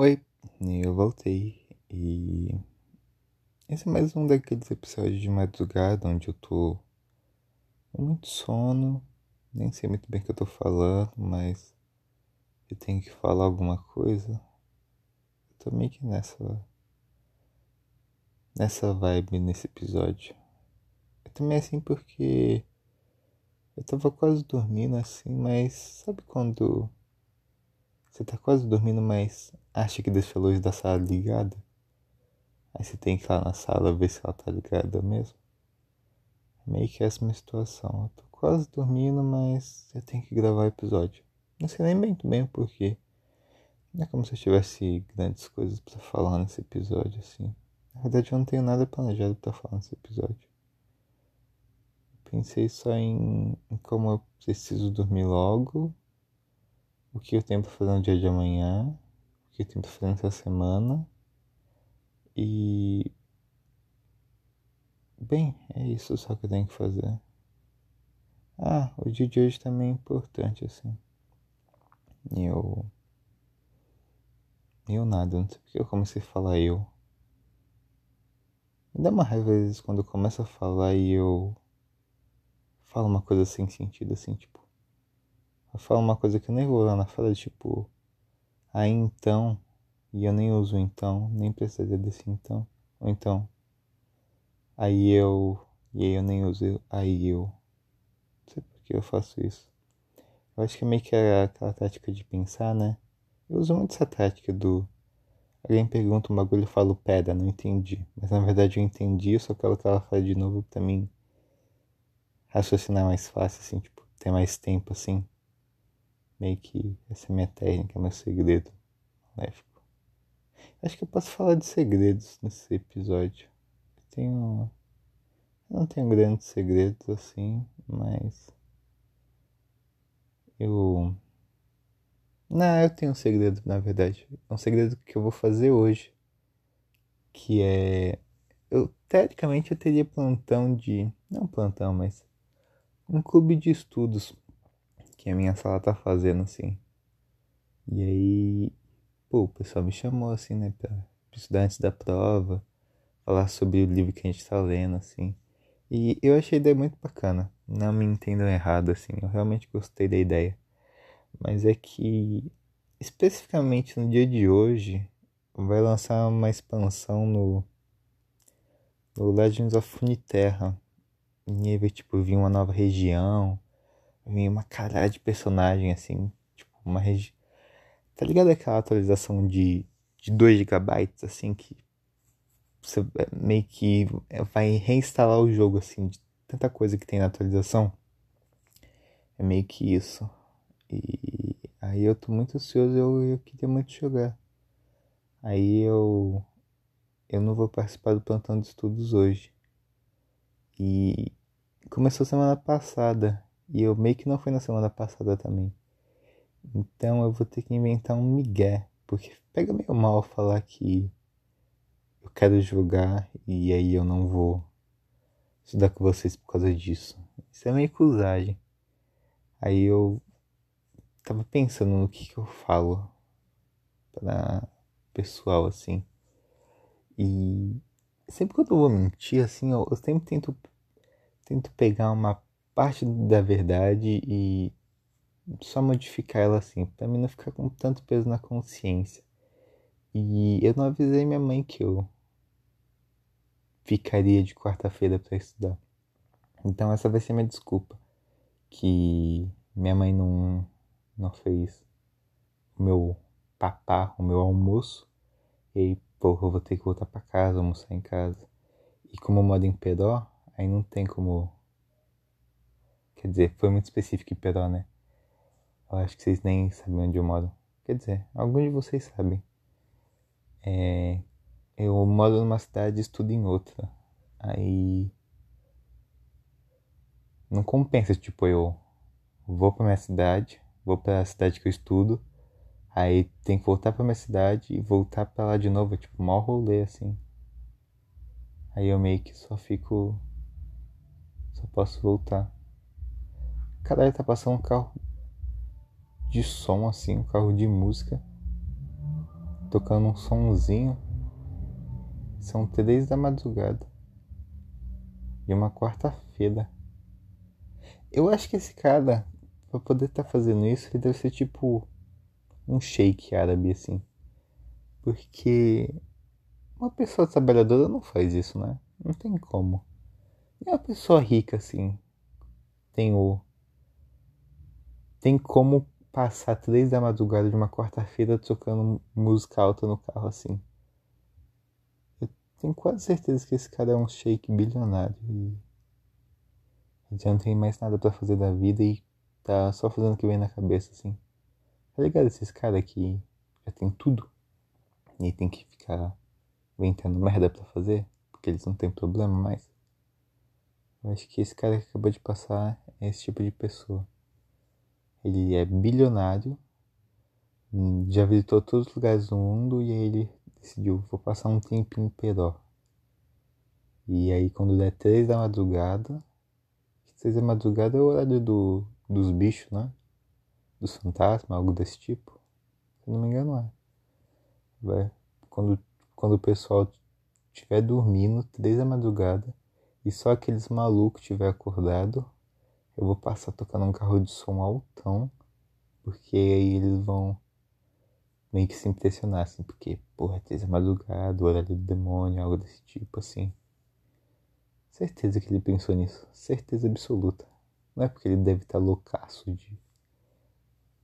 Oi, eu voltei e esse é mais um daqueles episódios de madrugada onde eu tô com muito sono, nem sei muito bem o que eu tô falando, mas eu tenho que falar alguma coisa. Eu tô meio que nessa nessa vibe nesse episódio. Eu também assim porque eu tava quase dormindo assim, mas sabe quando você tá quase dormindo, mas acha que deixa a luz da sala ligada? Aí você tem que ir lá na sala ver se ela tá ligada mesmo. É meio que essa minha situação. Eu tô quase dormindo, mas eu tenho que gravar o episódio. Não sei nem muito bem o porquê. Não é como se eu tivesse grandes coisas pra falar nesse episódio, assim. Na verdade, eu não tenho nada planejado pra falar nesse episódio. Pensei só em, em como eu preciso dormir logo o que eu tenho pra fazer no dia de amanhã, o que eu tenho pra fazer nessa semana. E. Bem, é isso só que eu tenho que fazer. Ah, o dia de hoje também é importante, assim. Eu. Eu nada, não sei porque eu comecei a falar eu. Me dá uma raiva às vezes quando eu começo a falar e eu. Falo uma coisa sem sentido, assim, tipo. Eu falo uma coisa que eu nem vou lá na fala, tipo, aí então, e eu nem uso então, nem precisaria desse então, ou então, aí eu, e aí eu nem uso aí eu. Não sei por que eu faço isso. Eu acho que é meio que é aquela tática de pensar, né? Eu uso muito essa tática do. Alguém pergunta um bagulho e falo pedra, não entendi. Mas na verdade eu entendi, só que ela fala de novo pra mim raciocinar mais fácil, assim, tipo, ter mais tempo, assim meio que essa é minha técnica, meu segredo maléfico. Acho que eu posso falar de segredos nesse episódio. Eu tenho. Eu não tenho grandes segredos assim, mas. Eu. Não, eu tenho um segredo, na verdade. É um segredo que eu vou fazer hoje. Que é. Eu, teoricamente, eu teria plantão de. Não plantão, mas. Um clube de estudos que a minha sala tá fazendo, assim. E aí, pô, o pessoal me chamou, assim, né, pra estudar antes da prova, falar sobre o livro que a gente tá lendo, assim. E eu achei a ideia muito bacana. Não me entendam errado, assim, eu realmente gostei da ideia. Mas é que, especificamente no dia de hoje, vai lançar uma expansão no, no Legends of Runeterra. E aí vai, tipo, vir uma nova região vem uma caralho de personagem assim, tipo, uma região. Tá ligado aquela atualização de, de 2 GB assim que você é, meio que vai reinstalar o jogo assim, de tanta coisa que tem na atualização. É meio que isso. E aí eu tô muito ansioso, eu, eu queria muito jogar. Aí eu eu não vou participar do plantão de estudos hoje. E começou semana passada. E eu meio que não fui na semana passada também. Então eu vou ter que inventar um migué. Porque pega meio mal falar que eu quero jogar e aí eu não vou estudar com vocês por causa disso. Isso é meio cruzagem. Aí eu tava pensando no que, que eu falo pra pessoal assim. E sempre que eu vou mentir assim, eu, eu sempre tento, tento pegar uma parte da verdade e só modificar ela assim, para mim não ficar com tanto peso na consciência. E eu não avisei minha mãe que eu ficaria de quarta-feira para estudar. Então essa vai ser minha desculpa, que minha mãe não não fez o meu papá, o meu almoço. E aí, porra, eu vou ter que voltar para casa, almoçar em casa. E como eu moro em Peró, aí não tem como Quer dizer, foi muito específico em Peró, né? Eu acho que vocês nem sabem onde eu moro. Quer dizer, alguns de vocês sabem. É, eu moro numa cidade e estudo em outra. Aí. Não compensa, tipo, eu vou pra minha cidade, vou pra cidade que eu estudo, aí tem que voltar pra minha cidade e voltar pra lá de novo, é tipo, mal rolê assim. Aí eu meio que só fico. Só posso voltar. Caralho, tá passando um carro de som assim, um carro de música. tocando um somzinho. São três da madrugada. E uma quarta-feira. Eu acho que esse cara, pra poder estar tá fazendo isso, ele deve ser tipo um shake árabe, assim. Porque uma pessoa trabalhadora não faz isso, né? Não tem como. E uma pessoa rica, assim, tem o. Tem como passar três da madrugada de uma quarta-feira tocando música alta no carro, assim. Eu tenho quase certeza que esse cara é um shake bilionário e. Já não tem mais nada para fazer da vida e tá só fazendo o que vem na cabeça, assim. Tá ligado? Esses caras que já tem tudo e tem que ficar inventando merda pra fazer, porque eles não têm problema mais. Eu acho que esse cara que acabou de passar é esse tipo de pessoa. Ele é bilionário, já visitou todos os lugares do mundo e aí ele decidiu, vou passar um tempo em Peró. E aí quando der três da madrugada, três da madrugada é o horário do, dos bichos, né? Dos fantasmas, algo desse tipo. Se não me engano é. Vai, quando, quando o pessoal estiver dormindo, três da madrugada, e só aqueles malucos estiver acordado, eu vou passar tocando um carro de som altão, porque aí eles vão meio que se impressionar, assim, porque, porra, três da madrugada, horário do demônio, algo desse tipo, assim. Certeza que ele pensou nisso, certeza absoluta. Não é porque ele deve estar loucaço de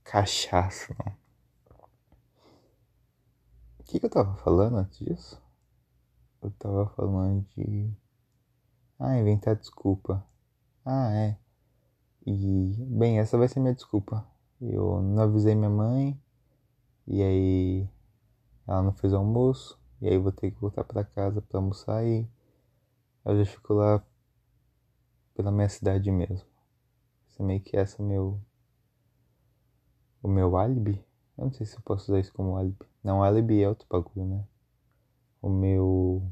cachaça, não. O que, que eu tava falando antes disso? Eu tava falando de. Ah, inventar desculpa. Ah, é. E, bem, essa vai ser minha desculpa. Eu não avisei minha mãe, e aí ela não fez almoço, e aí vou ter que voltar para casa para almoçar e eu já fico lá pela minha cidade mesmo. Isso é meio que essa é meu. O meu álibi? Eu não sei se eu posso usar isso como álibi. Não, álibi é outro bagulho, né? O meu.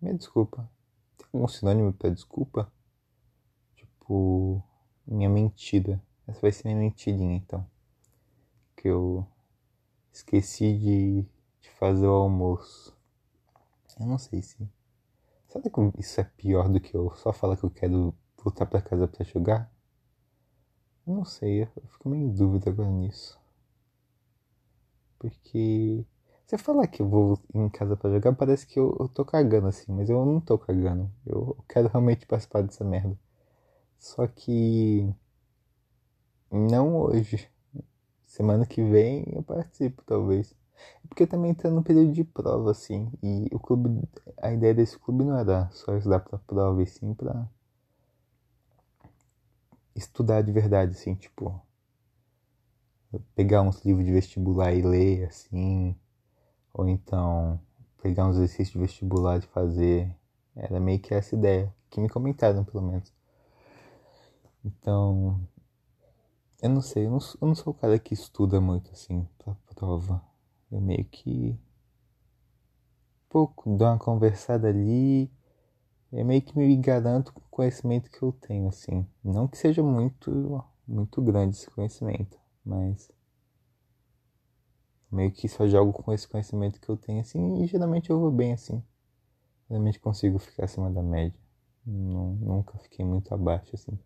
Minha desculpa. Tem algum sinônimo pra desculpa? Tipo. Minha mentira. Essa vai ser minha mentirinha então. Que eu esqueci de, de fazer o almoço. Eu não sei se. Será que isso é pior do que eu só falar que eu quero voltar pra casa pra jogar? Eu não sei, eu fico meio em dúvida agora nisso. Porque você falar que eu vou em casa para jogar, parece que eu, eu tô cagando assim, mas eu não tô cagando. Eu quero realmente participar dessa merda. Só que não hoje. Semana que vem eu participo, talvez. É porque também tô no período de prova, assim. E o clube. A ideia desse clube não era só estudar pra prova, e sim pra estudar de verdade, assim, tipo pegar uns livros de vestibular e ler, assim, ou então pegar uns exercícios de vestibular e fazer. Era meio que essa ideia, que me comentaram pelo menos. Então, eu não sei, eu não, eu não sou o cara que estuda muito assim pra prova. Eu meio que pouco dou uma conversada ali, eu meio que me garanto com o conhecimento que eu tenho, assim. Não que seja muito, muito grande esse conhecimento, mas meio que só jogo com esse conhecimento que eu tenho assim e geralmente eu vou bem assim. Geralmente consigo ficar acima da média. Não, nunca fiquei muito abaixo assim.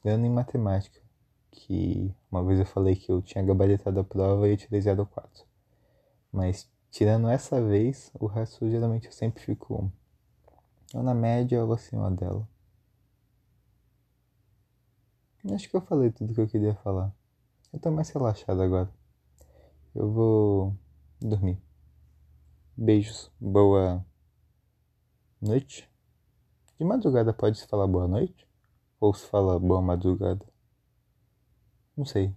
Estudando em matemática, que uma vez eu falei que eu tinha gabaritado a prova e eu tirei 04. Mas tirando essa vez, o resto geralmente eu sempre fico ou na média ou acima dela. Acho que eu falei tudo que eu queria falar. Eu tô mais relaxado agora. Eu vou dormir. Beijos. Boa noite. De madrugada pode se falar boa noite? Ou se fala boa madrugada? Não sei.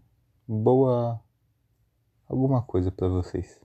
Boa alguma coisa para vocês.